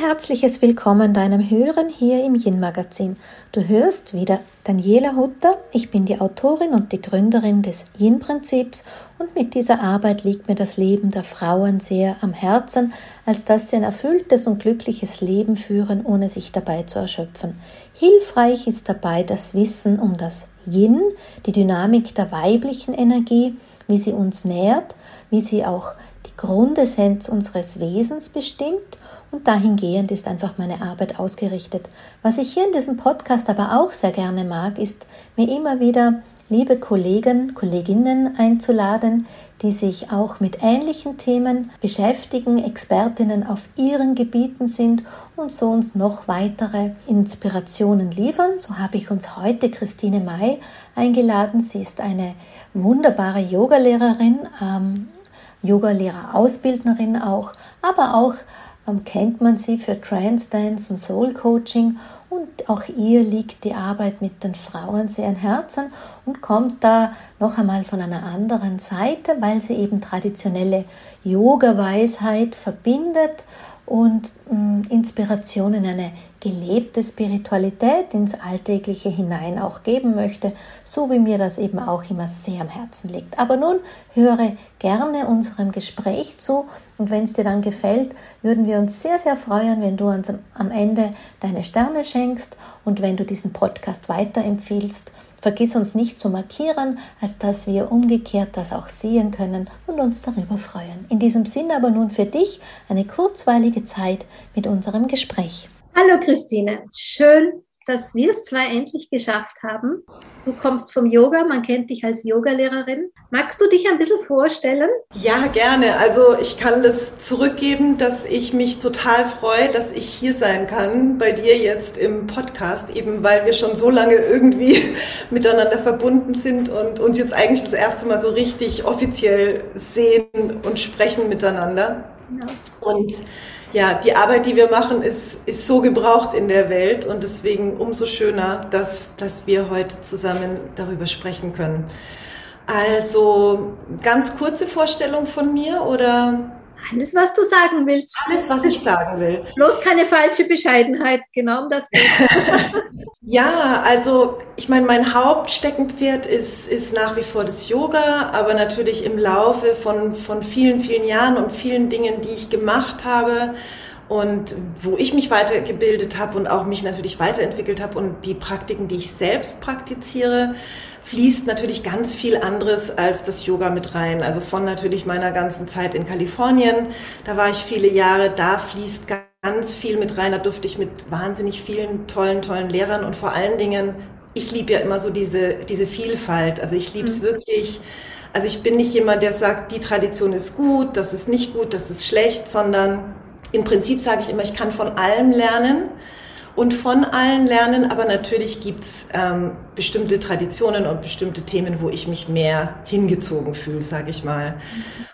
herzliches Willkommen deinem Hören hier im Yin Magazin. Du hörst wieder Daniela Hutter. Ich bin die Autorin und die Gründerin des Yin Prinzips und mit dieser Arbeit liegt mir das Leben der Frauen sehr am Herzen, als dass sie ein erfülltes und glückliches Leben führen, ohne sich dabei zu erschöpfen. Hilfreich ist dabei das Wissen um das Yin, die Dynamik der weiblichen Energie, wie sie uns nährt, wie sie auch die Grundessenz unseres Wesens bestimmt und dahingehend ist einfach meine Arbeit ausgerichtet. Was ich hier in diesem Podcast aber auch sehr gerne mag, ist mir immer wieder liebe Kollegen, Kolleginnen einzuladen, die sich auch mit ähnlichen Themen beschäftigen, Expertinnen auf ihren Gebieten sind und so uns noch weitere Inspirationen liefern. So habe ich uns heute Christine May eingeladen. Sie ist eine wunderbare Yogalehrerin, ähm, Yogalehrer-Ausbildnerin auch, aber auch kennt man sie für Trance Dance und Soul Coaching? Und auch ihr liegt die Arbeit mit den Frauen sehr am Herzen und kommt da noch einmal von einer anderen Seite, weil sie eben traditionelle Yoga-Weisheit verbindet und mh, Inspiration in eine gelebte Spiritualität ins Alltägliche hinein auch geben möchte, so wie mir das eben auch immer sehr am Herzen liegt. Aber nun höre gerne unserem Gespräch zu und wenn es dir dann gefällt, würden wir uns sehr, sehr freuen, wenn du uns am Ende deine Sterne schenkst und wenn du diesen Podcast weiterempfiehlst. Vergiss uns nicht zu markieren, als dass wir umgekehrt das auch sehen können und uns darüber freuen. In diesem Sinne aber nun für dich eine kurzweilige Zeit mit unserem Gespräch. Hallo Christine, schön, dass wir es zwei endlich geschafft haben. Du kommst vom Yoga, man kennt dich als Yogalehrerin. Magst du dich ein bisschen vorstellen? Ja, gerne. Also ich kann das zurückgeben, dass ich mich total freue, dass ich hier sein kann bei dir jetzt im Podcast, eben weil wir schon so lange irgendwie miteinander verbunden sind und uns jetzt eigentlich das erste Mal so richtig offiziell sehen und sprechen miteinander. Ja. Und ja, die Arbeit, die wir machen, ist, ist so gebraucht in der Welt und deswegen umso schöner, dass, dass wir heute zusammen darüber sprechen können. Also ganz kurze Vorstellung von mir oder? Alles, was du sagen willst. Alles, was ich sagen will. Bloß keine falsche Bescheidenheit, genau um das geht. ja, also ich meine, mein Hauptsteckenpferd ist, ist nach wie vor das Yoga, aber natürlich im Laufe von, von vielen, vielen Jahren und vielen Dingen, die ich gemacht habe, und wo ich mich weitergebildet habe und auch mich natürlich weiterentwickelt habe und die Praktiken, die ich selbst praktiziere, fließt natürlich ganz viel anderes als das Yoga mit rein. Also von natürlich meiner ganzen Zeit in Kalifornien, da war ich viele Jahre, da fließt ganz viel mit rein. Da durfte ich mit wahnsinnig vielen tollen, tollen Lehrern und vor allen Dingen, ich liebe ja immer so diese, diese Vielfalt. Also ich liebe es mhm. wirklich. Also ich bin nicht jemand, der sagt, die Tradition ist gut, das ist nicht gut, das ist schlecht, sondern im Prinzip sage ich immer, ich kann von allem lernen und von allen lernen, aber natürlich gibt's ähm, bestimmte Traditionen und bestimmte Themen, wo ich mich mehr hingezogen fühle, sage ich mal.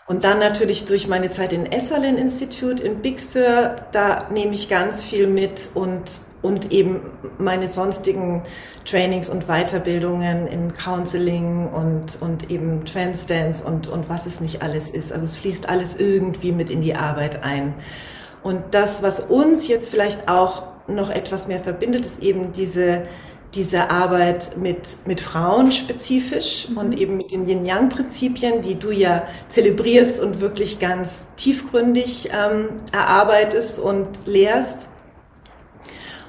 Und dann natürlich durch meine Zeit in Esalen Institute in Big Sur, da nehme ich ganz viel mit und, und eben meine sonstigen Trainings und Weiterbildungen in Counseling und, und eben Trance Dance und, und was es nicht alles ist. Also es fließt alles irgendwie mit in die Arbeit ein. Und das, was uns jetzt vielleicht auch noch etwas mehr verbindet, ist eben diese, diese Arbeit mit, mit Frauen spezifisch mhm. und eben mit den Yin-Yang-Prinzipien, die du ja zelebrierst und wirklich ganz tiefgründig ähm, erarbeitest und lehrst.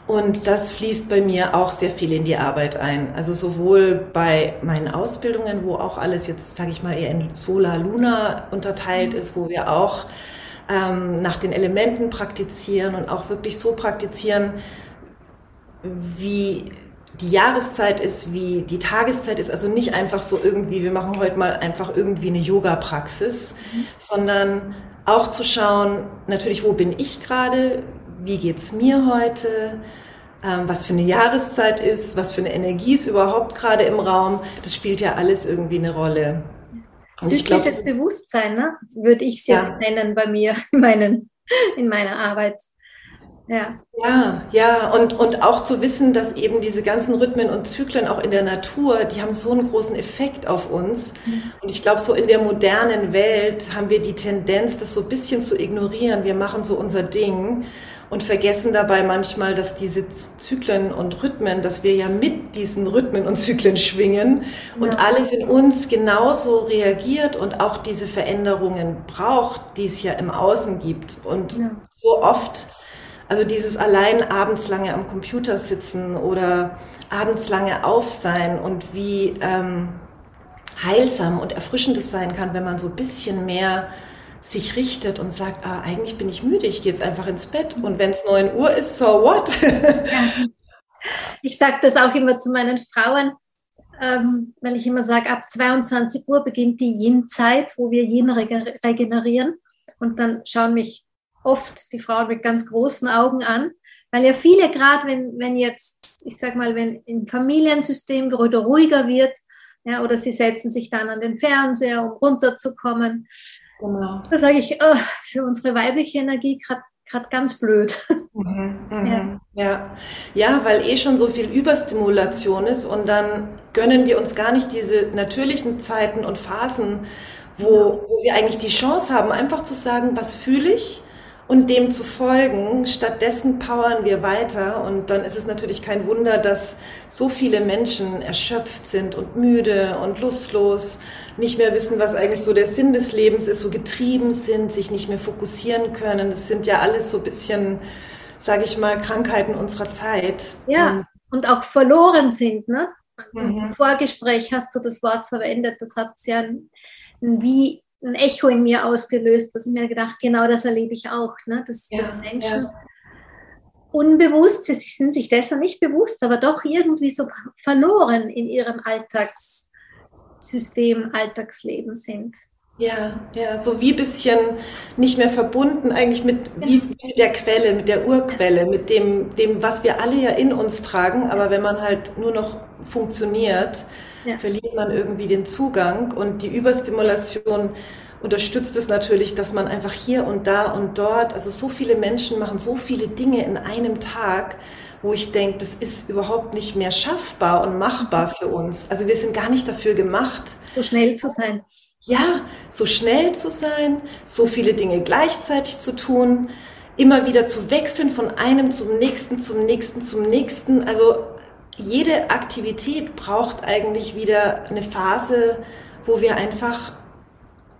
Und das fließt bei mir auch sehr viel in die Arbeit ein. Also sowohl bei meinen Ausbildungen, wo auch alles jetzt, sage ich mal, eher in Solar Luna unterteilt mhm. ist, wo wir auch ähm, nach den Elementen praktizieren und auch wirklich so praktizieren, wie die Jahreszeit ist, wie die Tageszeit ist. Also nicht einfach so irgendwie, wir machen heute mal einfach irgendwie eine Yoga-Praxis, mhm. sondern auch zu schauen, natürlich, wo bin ich gerade, wie geht's mir heute, ähm, was für eine Jahreszeit ist, was für eine Energie ist überhaupt gerade im Raum. Das spielt ja alles irgendwie eine Rolle. Zyklisches Bewusstsein, ne? würde ich es jetzt ja. nennen bei mir in, meinen, in meiner Arbeit. Ja. ja, ja, und, und auch zu wissen, dass eben diese ganzen Rhythmen und Zyklen auch in der Natur, die haben so einen großen Effekt auf uns. Mhm. Und ich glaube, so in der modernen Welt haben wir die Tendenz, das so ein bisschen zu ignorieren. Wir machen so unser Ding und vergessen dabei manchmal, dass diese Zyklen und Rhythmen, dass wir ja mit diesen Rhythmen und Zyklen schwingen und ja. alles in uns genauso reagiert und auch diese Veränderungen braucht, die es ja im Außen gibt. Und ja. so oft, also dieses allein abends lange am Computer sitzen oder abends lange auf sein und wie ähm, heilsam und erfrischend es sein kann, wenn man so ein bisschen mehr sich richtet und sagt, ah, eigentlich bin ich müde, ich gehe jetzt einfach ins Bett. Und wenn es 9 Uhr ist, so what? Ich sage das auch immer zu meinen Frauen, ähm, weil ich immer sage, ab 22 Uhr beginnt die Yin-Zeit, wo wir Yin regenerieren. Und dann schauen mich oft die Frauen mit ganz großen Augen an, weil ja viele gerade, wenn, wenn jetzt, ich sag mal, wenn im Familiensystem oder ruhiger wird, ja, oder sie setzen sich dann an den Fernseher, um runterzukommen, Genau. Da sage ich, oh, für unsere weibliche Energie gerade ganz blöd. Mhm, mhm, ja. ja. Ja. weil eh schon so viel Überstimulation ist und dann gönnen wir uns gar nicht diese natürlichen Zeiten und Phasen, wo, wo wir eigentlich die Chance haben, einfach zu sagen, was fühle ich und dem zu folgen. Stattdessen powern wir weiter und dann ist es natürlich kein Wunder, dass so viele Menschen erschöpft sind und müde und lustlos, nicht mehr wissen, was eigentlich so der Sinn des Lebens ist, so getrieben sind, sich nicht mehr fokussieren können. Das sind ja alles so ein bisschen, sage ich mal, Krankheiten unserer Zeit. Ja, und, und auch verloren sind. Ne? Mhm. Im Vorgespräch hast du das Wort verwendet, das hat ja ein, ein wie ein Echo in mir ausgelöst, dass ich mir gedacht, genau das erlebe ich auch, ne? dass, ja, dass Menschen ja. unbewusst, sie sind sich dessen nicht bewusst, aber doch irgendwie so verloren in ihrem Alltagssystem, Alltagsleben sind. Ja, ja, so wie ein bisschen nicht mehr verbunden eigentlich mit, wie, mit der Quelle, mit der Urquelle, mit dem, dem, was wir alle ja in uns tragen, aber wenn man halt nur noch funktioniert, ja. verliert man irgendwie den Zugang und die Überstimulation unterstützt es natürlich, dass man einfach hier und da und dort, also so viele Menschen machen so viele Dinge in einem Tag, wo ich denke, das ist überhaupt nicht mehr schaffbar und machbar für uns. Also wir sind gar nicht dafür gemacht. So schnell zu sein. Ja, so schnell zu sein, so viele Dinge gleichzeitig zu tun, immer wieder zu wechseln von einem zum nächsten, zum nächsten, zum nächsten. Also jede Aktivität braucht eigentlich wieder eine Phase, wo wir einfach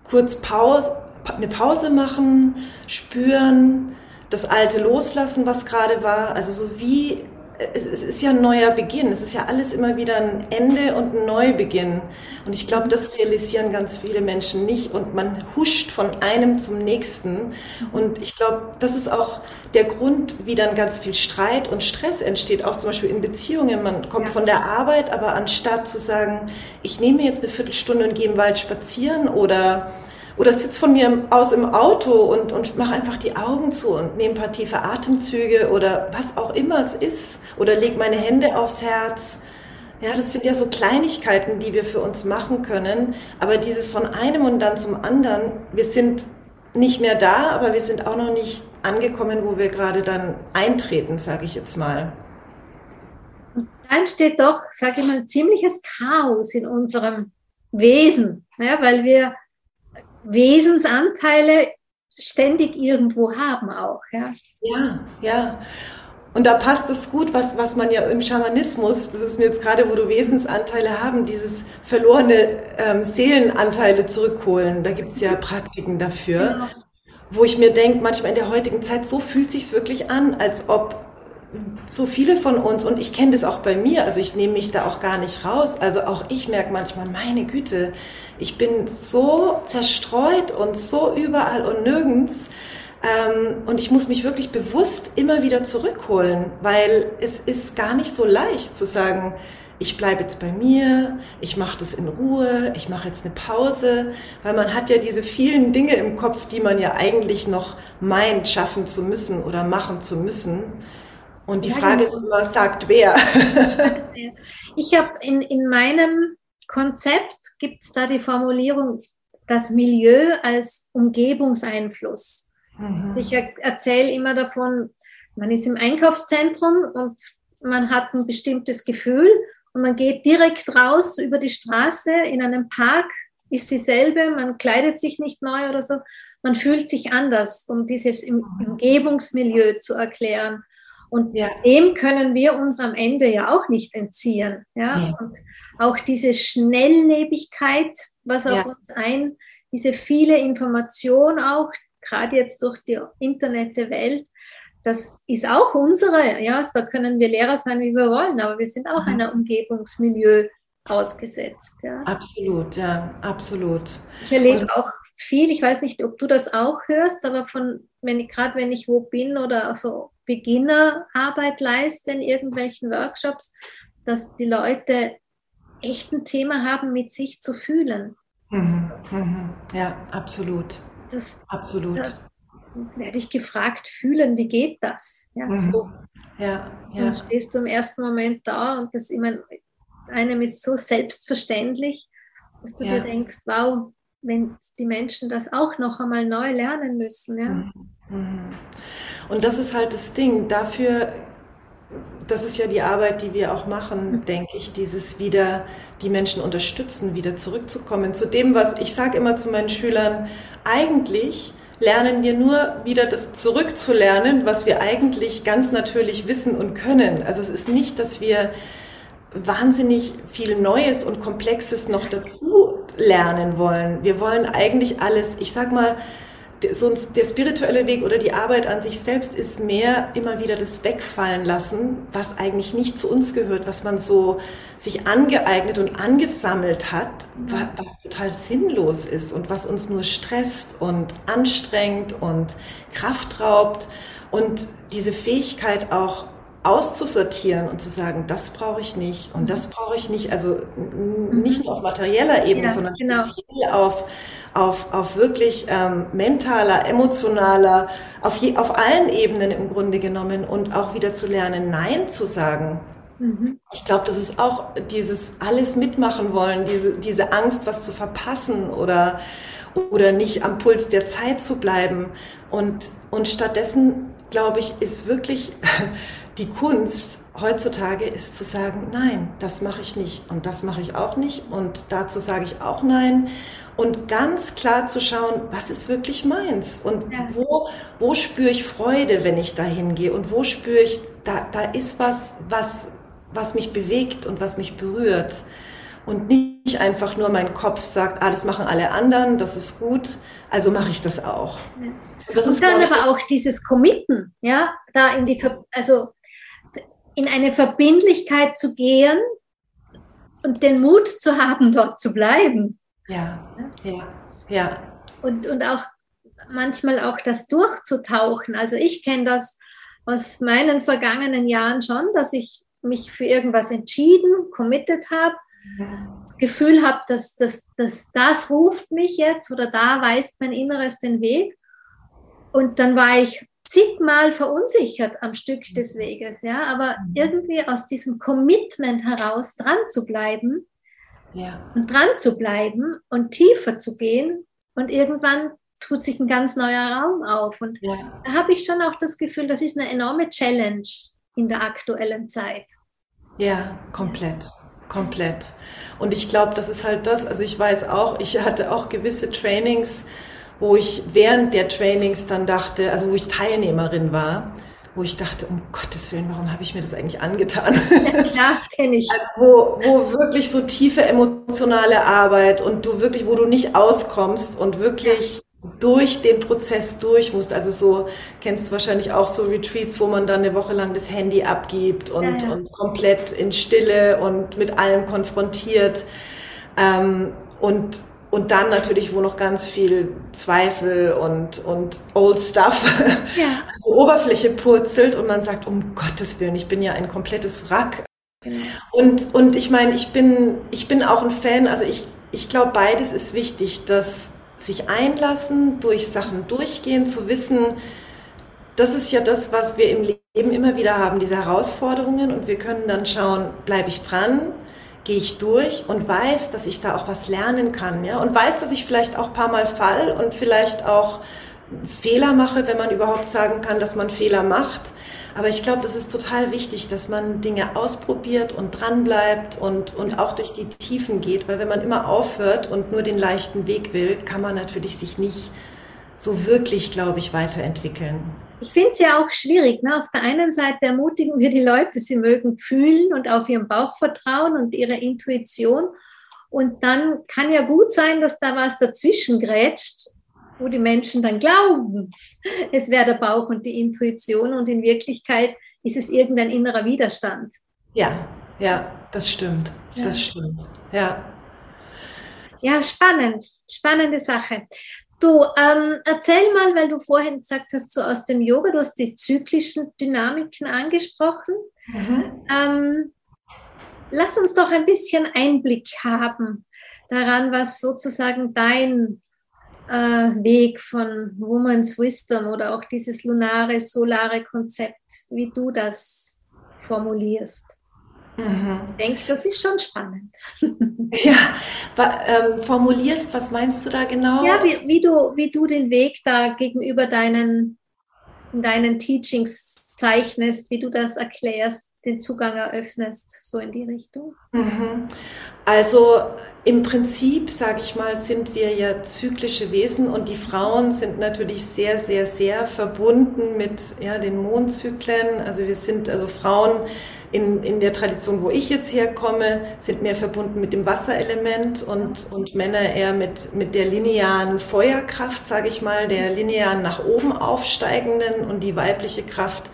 kurz Pause, eine Pause machen, spüren, das Alte loslassen, was gerade war. Also so wie es, es, ist ja ein neuer Beginn. Es ist ja alles immer wieder ein Ende und ein Neubeginn. Und ich glaube, das realisieren ganz viele Menschen nicht. Und man huscht von einem zum nächsten. Und ich glaube, das ist auch der Grund, wie dann ganz viel Streit und Stress entsteht, auch zum Beispiel in Beziehungen. Man kommt von der Arbeit, aber anstatt zu sagen, ich nehme jetzt eine Viertelstunde und gehe im Wald spazieren oder oder sitze von mir aus im Auto und, und mache einfach die Augen zu und nehme ein paar tiefe Atemzüge oder was auch immer es ist. Oder leg meine Hände aufs Herz. Ja, das sind ja so Kleinigkeiten, die wir für uns machen können. Aber dieses von einem und dann zum anderen, wir sind nicht mehr da, aber wir sind auch noch nicht angekommen, wo wir gerade dann eintreten, sage ich jetzt mal. Da entsteht doch, sage ich mal, ziemliches Chaos in unserem Wesen, ja, weil wir Wesensanteile ständig irgendwo haben auch. Ja, ja. ja. Und da passt es gut, was, was man ja im Schamanismus, das ist mir jetzt gerade, wo du Wesensanteile haben, dieses verlorene ähm, Seelenanteile zurückholen. Da gibt es ja Praktiken dafür. Genau. Wo ich mir denke, manchmal in der heutigen Zeit, so fühlt sich wirklich an, als ob so viele von uns, und ich kenne das auch bei mir, also ich nehme mich da auch gar nicht raus, also auch ich merke manchmal, meine Güte, ich bin so zerstreut und so überall und nirgends. Ähm, und ich muss mich wirklich bewusst immer wieder zurückholen, weil es ist gar nicht so leicht zu sagen, ich bleibe jetzt bei mir, ich mache das in Ruhe, ich mache jetzt eine Pause, weil man hat ja diese vielen Dinge im Kopf, die man ja eigentlich noch meint, schaffen zu müssen oder machen zu müssen. Und die ja, Frage genau. ist immer, sagt wer? Ich habe in, in meinem Konzept gibt es da die Formulierung, das Milieu als Umgebungseinfluss. Mhm. Ich er, erzähle immer davon, man ist im Einkaufszentrum und man hat ein bestimmtes Gefühl und man geht direkt raus über die Straße in einem Park, ist dieselbe, man kleidet sich nicht neu oder so man fühlt sich anders, um dieses Umgebungsmilieu zu erklären. Und ja. dem können wir uns am Ende ja auch nicht entziehen. Ja? ja. Und auch diese Schnelllebigkeit, was auf ja. uns ein, diese viele Information auch, gerade jetzt durch die Internetwelt, das ist auch unsere, ja, da können wir Lehrer sein, wie wir wollen, aber wir sind auch mhm. einer Umgebungsmilieu ausgesetzt. Ja. Absolut, ja, absolut. Ich erlebe auch viel, ich weiß nicht, ob du das auch hörst, aber von, wenn ich, gerade wenn ich wo bin oder so Beginnerarbeit leiste in irgendwelchen Workshops, dass die Leute echt ein Thema haben, mit sich zu fühlen. Mhm, mhm. Ja, absolut. Das, absolut. Da werde ich gefragt, fühlen, wie geht das? Ja, mhm. so. ja, ja. Dann stehst du im ersten Moment da und das immer, einem ist so selbstverständlich, dass du ja. dir denkst, wow, wenn die Menschen das auch noch einmal neu lernen müssen. Ja? Mhm. Mhm. Und das ist halt das Ding. Dafür, das ist ja die Arbeit, die wir auch machen, mhm. denke ich, dieses wieder die Menschen unterstützen, wieder zurückzukommen zu dem, was ich sage immer zu meinen Schülern, eigentlich lernen wir nur wieder das zurückzulernen, was wir eigentlich ganz natürlich wissen und können. Also es ist nicht, dass wir wahnsinnig viel Neues und Komplexes noch dazu lernen wollen. Wir wollen eigentlich alles, ich sag mal, so der spirituelle Weg oder die Arbeit an sich selbst ist mehr immer wieder das Wegfallen lassen, was eigentlich nicht zu uns gehört, was man so sich angeeignet und angesammelt hat, was, was total sinnlos ist und was uns nur stresst und anstrengt und Kraft raubt und diese Fähigkeit auch auszusortieren und zu sagen, das brauche ich nicht und das brauche ich nicht, also nicht nur auf materieller Ebene, ja, sondern genau. auf, auf, auf wirklich ähm, mentaler, emotionaler, auf, je, auf allen Ebenen im Grunde genommen und auch wieder zu lernen, Nein zu sagen. Mhm. Ich glaube, das ist auch dieses alles mitmachen wollen, diese, diese Angst, was zu verpassen oder, oder nicht am Puls der Zeit zu bleiben. Und, und stattdessen, glaube ich, ist wirklich die Kunst heutzutage ist zu sagen, nein, das mache ich nicht und das mache ich auch nicht und dazu sage ich auch nein und ganz klar zu schauen, was ist wirklich meins und ja. wo, wo spüre ich Freude, wenn ich da hingehe und wo spüre ich, da, da ist was, was, was mich bewegt und was mich berührt und nicht einfach nur mein Kopf sagt, ah, das machen alle anderen, das ist gut, also mache ich das auch. Ja. Das und ist, dann aber auch dieses Committen, ja, da in die, also in eine Verbindlichkeit zu gehen und den Mut zu haben, dort zu bleiben. Ja, ja, ja. Und, und auch manchmal auch das durchzutauchen. Also ich kenne das aus meinen vergangenen Jahren schon, dass ich mich für irgendwas entschieden, committed habe, das Gefühl habe, dass, dass, dass das ruft mich jetzt oder da weist mein Inneres den Weg. Und dann war ich zigmal verunsichert am Stück des Weges, ja, aber mhm. irgendwie aus diesem Commitment heraus dran zu bleiben ja. und dran zu bleiben und tiefer zu gehen und irgendwann tut sich ein ganz neuer Raum auf und ja. da habe ich schon auch das Gefühl, das ist eine enorme Challenge in der aktuellen Zeit. Ja, komplett. Komplett. Und ich glaube, das ist halt das, also ich weiß auch, ich hatte auch gewisse Trainings, wo ich während der Trainings dann dachte, also wo ich Teilnehmerin war, wo ich dachte, um Gottes Willen, warum habe ich mir das eigentlich angetan? Ja, klar, kenne ich. Also wo, wo wirklich so tiefe emotionale Arbeit und du wirklich, wo du nicht auskommst und wirklich durch den Prozess durch musst. Also so kennst du wahrscheinlich auch so Retreats, wo man dann eine Woche lang das Handy abgibt und, ja, ja. und komplett in Stille und mit allem konfrontiert. Ähm, und und dann natürlich, wo noch ganz viel Zweifel und, und Old Stuff ja. an die Oberfläche purzelt und man sagt, um Gottes Willen, ich bin ja ein komplettes Wrack. Genau. Und, und ich meine, ich bin, ich bin auch ein Fan, also ich, ich glaube, beides ist wichtig, dass sich einlassen, durch Sachen durchgehen, zu wissen, das ist ja das, was wir im Leben immer wieder haben, diese Herausforderungen und wir können dann schauen, bleibe ich dran, gehe ich durch und weiß, dass ich da auch was lernen kann, ja, und weiß, dass ich vielleicht auch ein paar Mal fall und vielleicht auch Fehler mache, wenn man überhaupt sagen kann, dass man Fehler macht. Aber ich glaube, das ist total wichtig, dass man Dinge ausprobiert und dran bleibt und, und auch durch die Tiefen geht, weil wenn man immer aufhört und nur den leichten Weg will, kann man natürlich sich nicht so wirklich, glaube ich, weiterentwickeln. Ich finde es ja auch schwierig. Ne? Auf der einen Seite ermutigen wir die Leute, sie mögen fühlen und auf ihren Bauch vertrauen und ihre Intuition. Und dann kann ja gut sein, dass da was dazwischen grätscht, wo die Menschen dann glauben, es wäre der Bauch und die Intuition. Und in Wirklichkeit ist es irgendein innerer Widerstand. Ja, ja, das stimmt. Ja. Das stimmt. Ja. Ja, spannend. Spannende Sache. Du, ähm, erzähl mal, weil du vorhin gesagt hast, so aus dem Yoga, du hast die zyklischen Dynamiken angesprochen. Mhm. Ähm, lass uns doch ein bisschen Einblick haben daran, was sozusagen dein äh, Weg von Woman's Wisdom oder auch dieses lunare, solare Konzept, wie du das formulierst. Mhm. Ich denke, das ist schon spannend. Ja, ähm, formulierst, was meinst du da genau? Ja, wie, wie, du, wie du den Weg da gegenüber deinen, deinen Teachings zeichnest, wie du das erklärst, den Zugang eröffnest, so in die Richtung. Mhm. Also im Prinzip, sage ich mal, sind wir ja zyklische Wesen und die Frauen sind natürlich sehr, sehr, sehr verbunden mit ja, den Mondzyklen. Also wir sind, also Frauen in, in der Tradition, wo ich jetzt herkomme, sind mehr verbunden mit dem Wasserelement und, und Männer eher mit, mit der linearen Feuerkraft, sage ich mal, der linearen nach oben aufsteigenden und die weibliche Kraft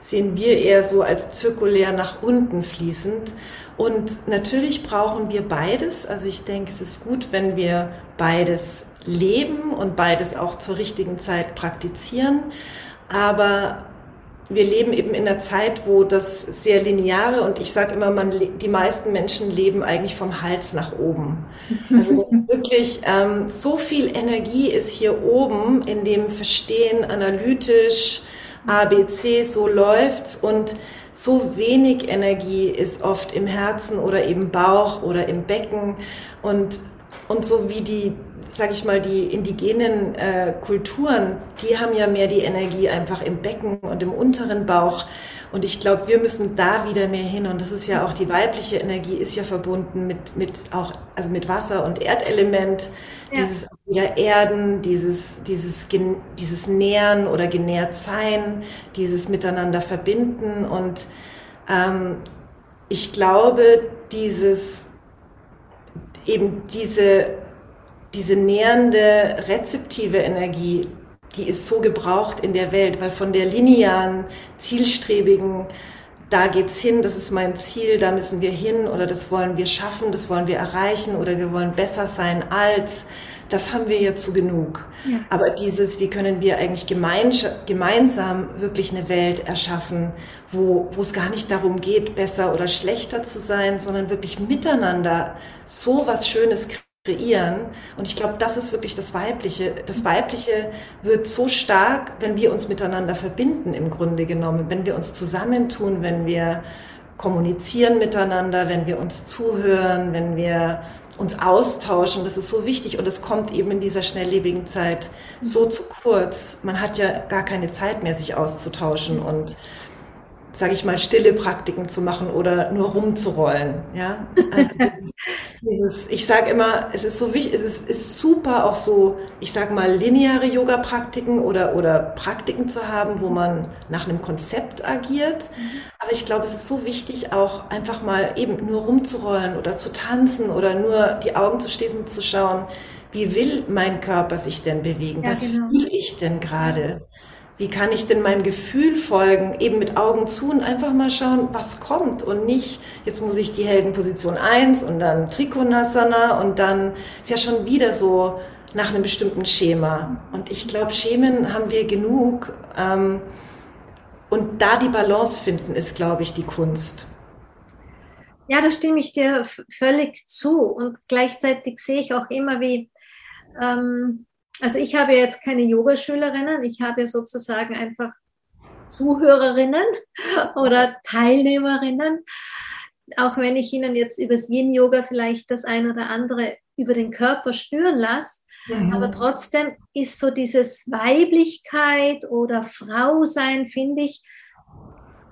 sehen wir eher so als zirkulär nach unten fließend. Und natürlich brauchen wir beides. Also ich denke, es ist gut, wenn wir beides leben und beides auch zur richtigen Zeit praktizieren. Aber wir leben eben in einer Zeit, wo das sehr lineare und ich sage immer, man, die meisten Menschen leben eigentlich vom Hals nach oben. Also ist wirklich ähm, so viel Energie ist hier oben in dem Verstehen analytisch, ABC, so läuft's und so wenig Energie ist oft im Herzen oder im Bauch oder im Becken und und so wie die, sag ich mal, die indigenen äh, Kulturen, die haben ja mehr die Energie einfach im Becken und im unteren Bauch. Und ich glaube, wir müssen da wieder mehr hin. Und das ist ja auch die weibliche Energie ist ja verbunden mit, mit auch, also mit Wasser und Erdelement. Dieses wieder Erden, dieses, dieses, dieses Nähren oder genährt sein, dieses Miteinander verbinden. Und ähm, ich glaube, dieses eben diese, diese nähernde, rezeptive Energie, die ist so gebraucht in der Welt, weil von der linearen, zielstrebigen, da geht's hin, das ist mein Ziel, da müssen wir hin oder das wollen wir schaffen, das wollen wir erreichen oder wir wollen besser sein als, das haben wir ja zu genug. Ja. Aber dieses, wie können wir eigentlich gemeinsam wirklich eine Welt erschaffen, wo, wo es gar nicht darum geht, besser oder schlechter zu sein, sondern wirklich miteinander so was Schönes kreieren. Und ich glaube, das ist wirklich das Weibliche. Das Weibliche wird so stark, wenn wir uns miteinander verbinden, im Grunde genommen, wenn wir uns zusammentun, wenn wir kommunizieren miteinander, wenn wir uns zuhören, wenn wir uns austauschen. Das ist so wichtig und es kommt eben in dieser schnelllebigen Zeit so zu kurz. Man hat ja gar keine Zeit mehr, sich auszutauschen und sage ich mal, stille Praktiken zu machen oder nur rumzurollen. Ja, also dieses, dieses, ich sage immer, es ist so wichtig, es ist, ist super auch so, ich sage mal, lineare Yoga-Praktiken oder, oder Praktiken zu haben, wo man nach einem Konzept agiert. Aber ich glaube, es ist so wichtig, auch einfach mal eben nur rumzurollen oder zu tanzen oder nur die Augen zu schließen und zu schauen, wie will mein Körper sich denn bewegen? Ja, Was genau. fühle ich denn gerade? Wie kann ich denn meinem Gefühl folgen? Eben mit Augen zu und einfach mal schauen, was kommt und nicht, jetzt muss ich die Heldenposition 1 und dann Trikonasana und dann ist ja schon wieder so nach einem bestimmten Schema. Und ich glaube, Schemen haben wir genug. Ähm, und da die Balance finden, ist, glaube ich, die Kunst. Ja, da stimme ich dir völlig zu. Und gleichzeitig sehe ich auch immer, wie ähm, also ich habe jetzt keine Yogaschülerinnen, ich habe sozusagen einfach Zuhörerinnen oder Teilnehmerinnen. Auch wenn ich ihnen jetzt übers Yin-Yoga vielleicht das ein oder andere über den Körper spüren lasse. Mhm. Aber trotzdem ist so dieses Weiblichkeit oder Frausein, finde ich,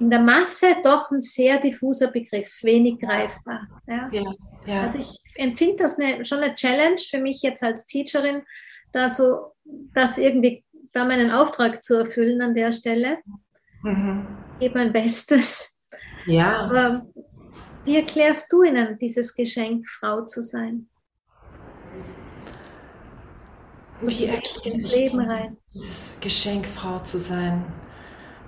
in der Masse doch ein sehr diffuser Begriff, wenig greifbar. Ja? Ja, ja. Also ich empfinde das eine, schon eine Challenge für mich jetzt als Teacherin, da so das irgendwie, da meinen Auftrag zu erfüllen an der Stelle. Mhm. Gebe mein Bestes. Ja. Aber wie erklärst du ihnen dieses Geschenk, Frau zu sein? Wie erkläre ich Leben rein? dieses Geschenk, Frau zu sein?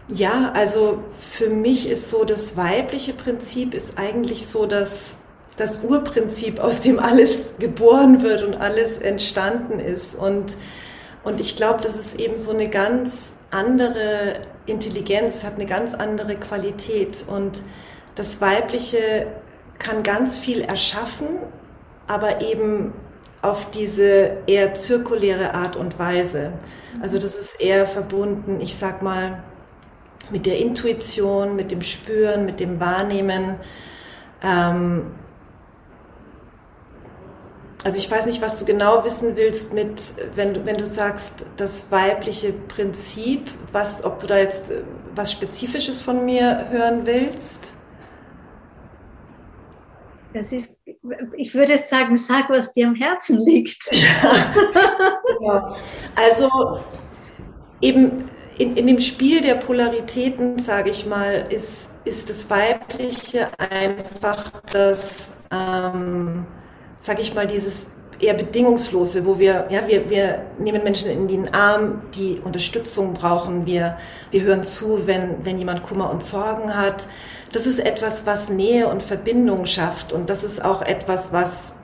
Ja, also für mich ist so das weibliche Prinzip ist eigentlich so das, das Urprinzip, aus dem alles geboren wird und alles entstanden ist. Und, und ich glaube, das ist eben so eine ganz andere Intelligenz, hat eine ganz andere Qualität. Und das Weibliche kann ganz viel erschaffen, aber eben auf diese eher zirkuläre Art und Weise. Also das ist eher verbunden, ich sag mal, mit der Intuition, mit dem Spüren, mit dem Wahrnehmen. Ähm, also ich weiß nicht, was du genau wissen willst mit, wenn du, wenn du sagst, das weibliche Prinzip, was, ob du da jetzt äh, was Spezifisches von mir hören willst? Das ist, ich würde jetzt sagen, sag, was dir am Herzen liegt. Ja. ja. Also eben in, in dem Spiel der Polaritäten, sage ich mal, ist, ist das Weibliche einfach das, ähm, sage ich mal, dieses eher bedingungslose, wo wir, ja, wir, wir nehmen Menschen in den Arm, die Unterstützung brauchen. Wir, wir hören zu, wenn, wenn jemand Kummer und Sorgen hat. Das ist etwas, was Nähe und Verbindung schafft. Und das ist auch etwas, was,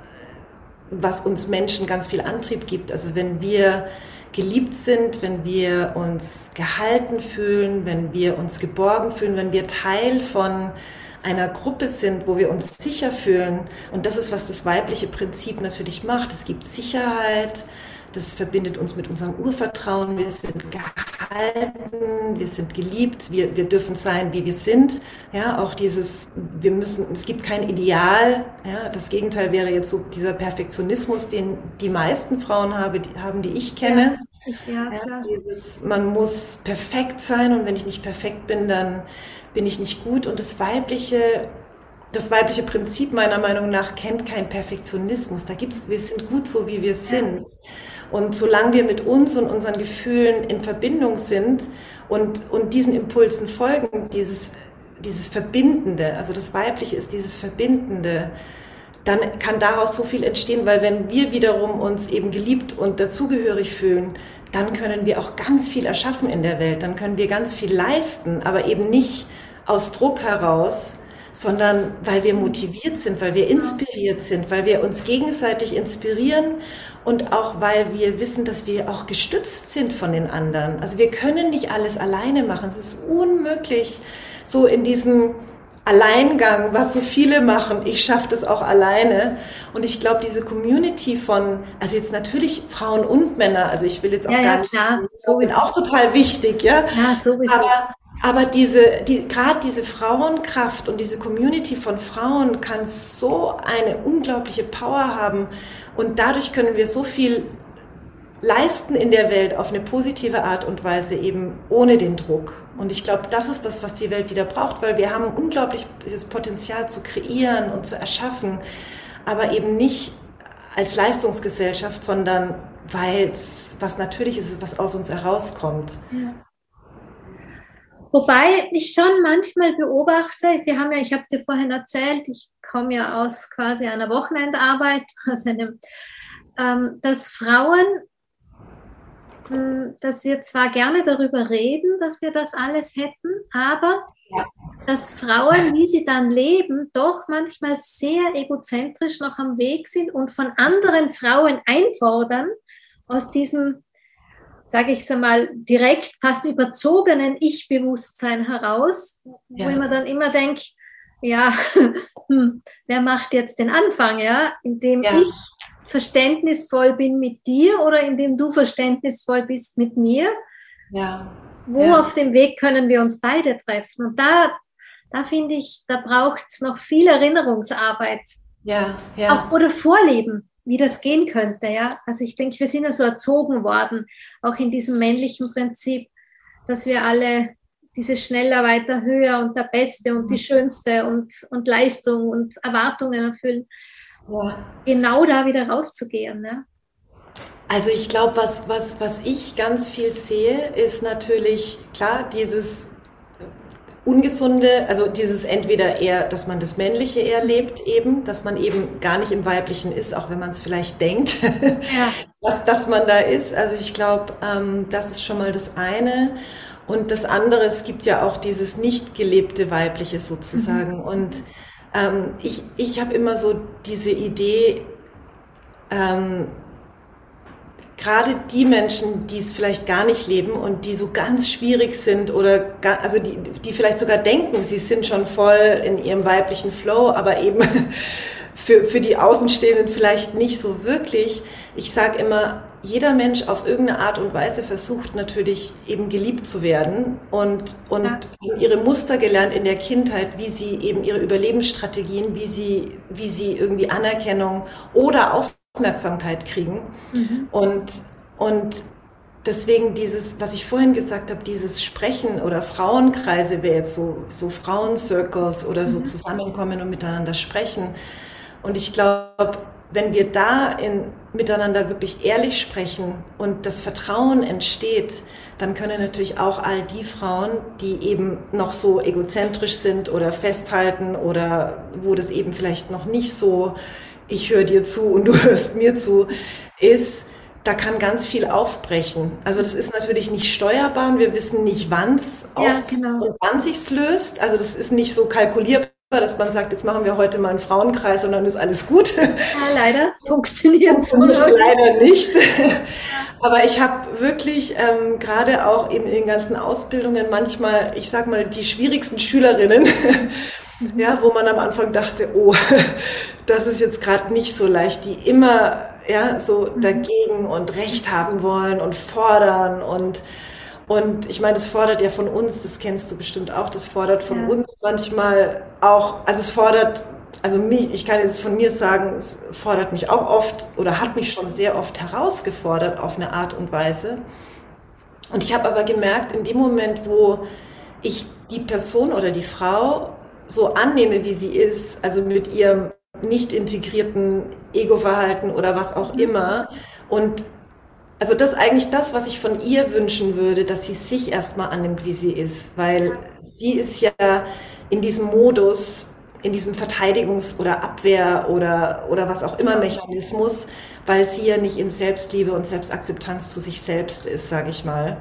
was uns Menschen ganz viel Antrieb gibt. Also wenn wir geliebt sind, wenn wir uns gehalten fühlen, wenn wir uns geborgen fühlen, wenn wir Teil von einer Gruppe sind, wo wir uns sicher fühlen. Und das ist, was das weibliche Prinzip natürlich macht. Es gibt Sicherheit, das verbindet uns mit unserem Urvertrauen. Wir sind gehalten, wir sind geliebt, wir, wir dürfen sein, wie wir sind. Ja, auch dieses, wir müssen, es gibt kein Ideal. Ja, das Gegenteil wäre jetzt so dieser Perfektionismus, den die meisten Frauen habe, die, haben, die ich kenne. Ja, ja, dieses, man muss perfekt sein und wenn ich nicht perfekt bin, dann bin ich nicht gut. Und das weibliche das weibliche Prinzip meiner Meinung nach kennt keinen Perfektionismus. Da gibt's, wir sind gut so, wie wir sind. Und solange wir mit uns und unseren Gefühlen in Verbindung sind und, und diesen Impulsen folgen, dieses, dieses Verbindende, also das Weibliche ist dieses Verbindende, dann kann daraus so viel entstehen, weil wenn wir wiederum uns eben geliebt und dazugehörig fühlen, dann können wir auch ganz viel erschaffen in der Welt, dann können wir ganz viel leisten, aber eben nicht aus Druck heraus, sondern weil wir motiviert sind, weil wir inspiriert sind, weil wir uns gegenseitig inspirieren und auch weil wir wissen, dass wir auch gestützt sind von den anderen. Also wir können nicht alles alleine machen. Es ist unmöglich, so in diesem Alleingang, was so viele machen. Ich schaffe das auch alleine. Und ich glaube, diese Community von, also jetzt natürlich Frauen und Männer, also ich will jetzt auch ja, gar ja, nicht, klar. So bin auch total wichtig, ja. Ja, sowieso. Aber aber diese, die, gerade diese Frauenkraft und diese Community von Frauen kann so eine unglaubliche Power haben und dadurch können wir so viel leisten in der Welt auf eine positive Art und Weise eben ohne den Druck. Und ich glaube, das ist das, was die Welt wieder braucht, weil wir haben unglaubliches Potenzial zu kreieren und zu erschaffen, aber eben nicht als Leistungsgesellschaft, sondern weil es was natürlich ist, was aus uns herauskommt. Ja. Wobei ich schon manchmal beobachte, wir haben ja, ich habe dir vorhin erzählt, ich komme ja aus quasi einer Wochenendarbeit, aus einem, ähm, dass Frauen, dass wir zwar gerne darüber reden, dass wir das alles hätten, aber dass Frauen, wie sie dann leben, doch manchmal sehr egozentrisch noch am Weg sind und von anderen Frauen einfordern, aus diesem sage ich es mal, direkt fast überzogenen Ich-Bewusstsein heraus, ja. wo ich mir dann immer denke, ja, hm, wer macht jetzt den Anfang, ja, indem ja. ich verständnisvoll bin mit dir oder indem du verständnisvoll bist mit mir. Ja. Wo ja. auf dem Weg können wir uns beide treffen? Und da, da finde ich, da braucht es noch viel Erinnerungsarbeit. Ja, ja. Auch, oder Vorleben wie das gehen könnte. Ja? Also ich denke, wir sind ja so erzogen worden, auch in diesem männlichen Prinzip, dass wir alle dieses schneller, weiter, höher und der Beste und die mhm. Schönste und, und Leistung und Erwartungen erfüllen. Ja. Genau da wieder rauszugehen. Ne? Also ich glaube, was, was, was ich ganz viel sehe, ist natürlich klar dieses ungesunde, also dieses entweder eher, dass man das Männliche eher lebt eben, dass man eben gar nicht im Weiblichen ist, auch wenn man es vielleicht denkt, ja. dass, dass man da ist. Also ich glaube, ähm, das ist schon mal das eine. Und das andere, es gibt ja auch dieses nicht gelebte Weibliche sozusagen. Mhm. Und ähm, ich, ich habe immer so diese Idee, ähm, gerade die Menschen, die es vielleicht gar nicht leben und die so ganz schwierig sind oder gar, also die, die vielleicht sogar denken, sie sind schon voll in ihrem weiblichen Flow, aber eben für, für die Außenstehenden vielleicht nicht so wirklich. Ich sage immer, jeder Mensch auf irgendeine Art und Weise versucht natürlich eben geliebt zu werden und, und ja. ihre Muster gelernt in der Kindheit, wie sie eben ihre Überlebensstrategien, wie sie, wie sie irgendwie Anerkennung oder Aufmerksamkeit kriegen. Mhm. Und, und deswegen dieses, was ich vorhin gesagt habe, dieses Sprechen oder Frauenkreise wäre jetzt so, so Frauencircles oder so mhm. zusammenkommen und miteinander sprechen. Und ich glaube, wenn wir da in, miteinander wirklich ehrlich sprechen und das Vertrauen entsteht, dann können natürlich auch all die Frauen, die eben noch so egozentrisch sind oder festhalten oder wo das eben vielleicht noch nicht so, ich höre dir zu und du hörst mir zu, ist, da kann ganz viel aufbrechen. Also das ist natürlich nicht steuerbar und wir wissen nicht, wann es ja, aufbricht genau. und wann sich's löst. Also das ist nicht so kalkulierbar dass man sagt, jetzt machen wir heute mal einen Frauenkreis und dann ist alles gut. Ja, leider funktioniert es leider nicht. Aber ich habe wirklich ähm, gerade auch eben in den ganzen Ausbildungen manchmal, ich sag mal, die schwierigsten Schülerinnen, ja, wo man am Anfang dachte, oh, das ist jetzt gerade nicht so leicht, die immer ja so mhm. dagegen und Recht haben wollen und fordern und und ich meine, das fordert ja von uns, das kennst du bestimmt auch, das fordert von ja. uns manchmal auch, also es fordert, also mich, ich kann jetzt von mir sagen, es fordert mich auch oft oder hat mich schon sehr oft herausgefordert auf eine Art und Weise. Und ich habe aber gemerkt, in dem Moment, wo ich die Person oder die Frau so annehme, wie sie ist, also mit ihrem nicht integrierten Ego-Verhalten oder was auch mhm. immer, und also das ist eigentlich das, was ich von ihr wünschen würde, dass sie sich erstmal annimmt, wie sie ist, weil sie ist ja in diesem Modus, in diesem Verteidigungs- oder Abwehr- oder, oder was auch immer Mechanismus, weil sie ja nicht in Selbstliebe und Selbstakzeptanz zu sich selbst ist, sage ich mal.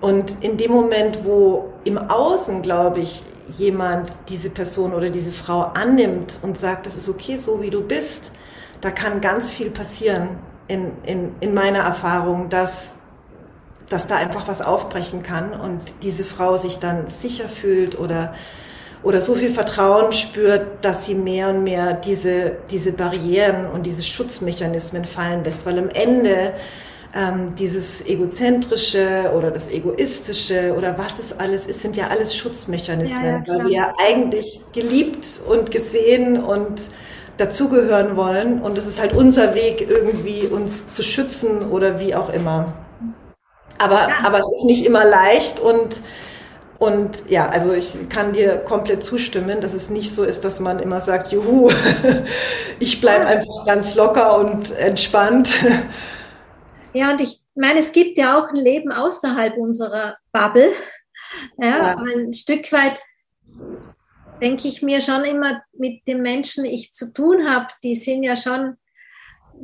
Und in dem Moment, wo im Außen, glaube ich, jemand diese Person oder diese Frau annimmt und sagt, das ist okay, so wie du bist, da kann ganz viel passieren in, in, in meiner Erfahrung, dass, dass da einfach was aufbrechen kann und diese Frau sich dann sicher fühlt oder, oder so viel Vertrauen spürt, dass sie mehr und mehr diese, diese Barrieren und diese Schutzmechanismen fallen lässt. Weil am Ende ähm, dieses Egozentrische oder das Egoistische oder was es alles ist, sind ja alles Schutzmechanismen, ja, ja, weil wir eigentlich geliebt und gesehen und dazugehören wollen. Und es ist halt unser Weg, irgendwie uns zu schützen oder wie auch immer. Aber, ja. aber es ist nicht immer leicht und, und ja, also ich kann dir komplett zustimmen, dass es nicht so ist, dass man immer sagt, juhu, ich bleibe einfach ganz locker und entspannt. Ja, und ich meine, es gibt ja auch ein Leben außerhalb unserer Bubble. Ja, ja. ein Stück weit denke ich mir schon immer mit den Menschen, die ich zu tun habe, die sind ja schon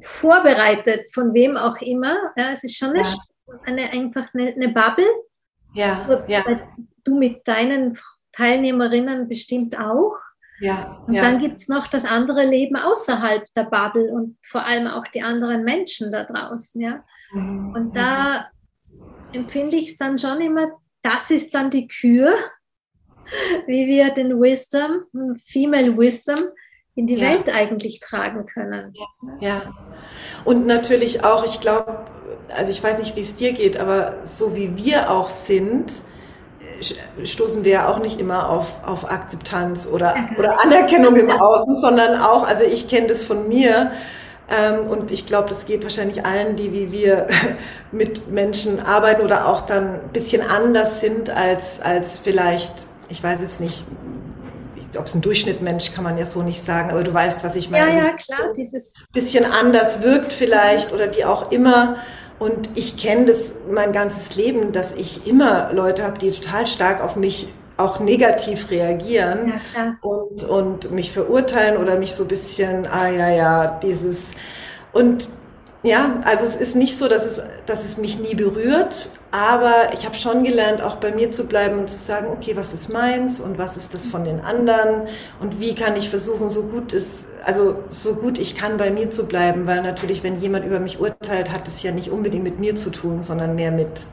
vorbereitet, von wem auch immer. Ja, es ist schon eine, ja. eine einfach eine, eine, Bubble. Ja, ja. Du mit deinen Teilnehmerinnen bestimmt auch. Ja, und ja. dann gibt es noch das andere Leben außerhalb der Bubble und vor allem auch die anderen Menschen da draußen. Ja? Mhm. Und da empfinde ich es dann schon immer, das ist dann die Kür, wie wir den Wisdom, Female Wisdom, in die ja. Welt eigentlich tragen können. Ja, und natürlich auch, ich glaube, also ich weiß nicht, wie es dir geht, aber so wie wir auch sind, stoßen wir ja auch nicht immer auf, auf Akzeptanz oder, oder Anerkennung im Außen, sondern auch, also ich kenne das von mir, ähm, und ich glaube, das geht wahrscheinlich allen, die wie wir mit Menschen arbeiten oder auch dann ein bisschen anders sind als, als vielleicht ich weiß jetzt nicht, ob es ein Durchschnittmensch kann man ja so nicht sagen, aber du weißt, was ich meine. Ja, ja, klar, dieses bisschen anders wirkt vielleicht oder wie auch immer. Und ich kenne das mein ganzes Leben, dass ich immer Leute habe, die total stark auf mich auch negativ reagieren ja, und, und mich verurteilen oder mich so ein bisschen, ah ja, ja, dieses. Und ja, also es ist nicht so, dass es, dass es mich nie berührt, aber ich habe schon gelernt, auch bei mir zu bleiben und zu sagen, okay, was ist meins und was ist das von den anderen und wie kann ich versuchen, so gut es, also so gut ich kann bei mir zu bleiben, weil natürlich, wenn jemand über mich urteilt, hat es ja nicht unbedingt mit mir zu tun, sondern mehr mit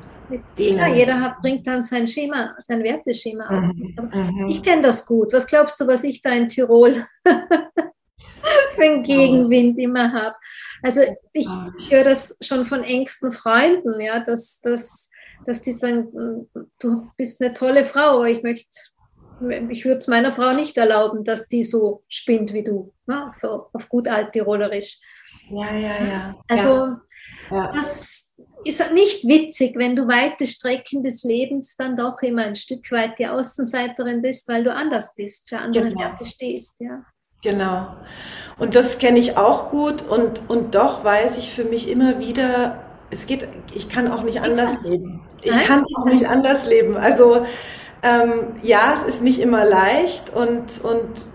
denen. Ja, jeder hat, bringt dann sein Schema, sein Werteschema auf. Mhm, mhm. Ich kenne das gut. Was glaubst du, was ich da in Tirol für einen Gegenwind immer habe? Also ich höre das schon von engsten Freunden, ja, dass, dass, dass die sagen, du bist eine tolle Frau, aber ich möchte, ich würde es meiner Frau nicht erlauben, dass die so spinnt wie du, ne? so auf gut alttirolerisch. Ja, ja, ja. Also ja. das ist nicht witzig, wenn du weite Strecken des Lebens dann doch immer ein Stück weit die Außenseiterin bist, weil du anders bist, für andere genau. Werte stehst, ja. Genau. Und das kenne ich auch gut und, und doch weiß ich für mich immer wieder, es geht, ich kann auch nicht anders leben. Ich kann auch nicht anders leben. Also ähm, ja, es ist nicht immer leicht und, und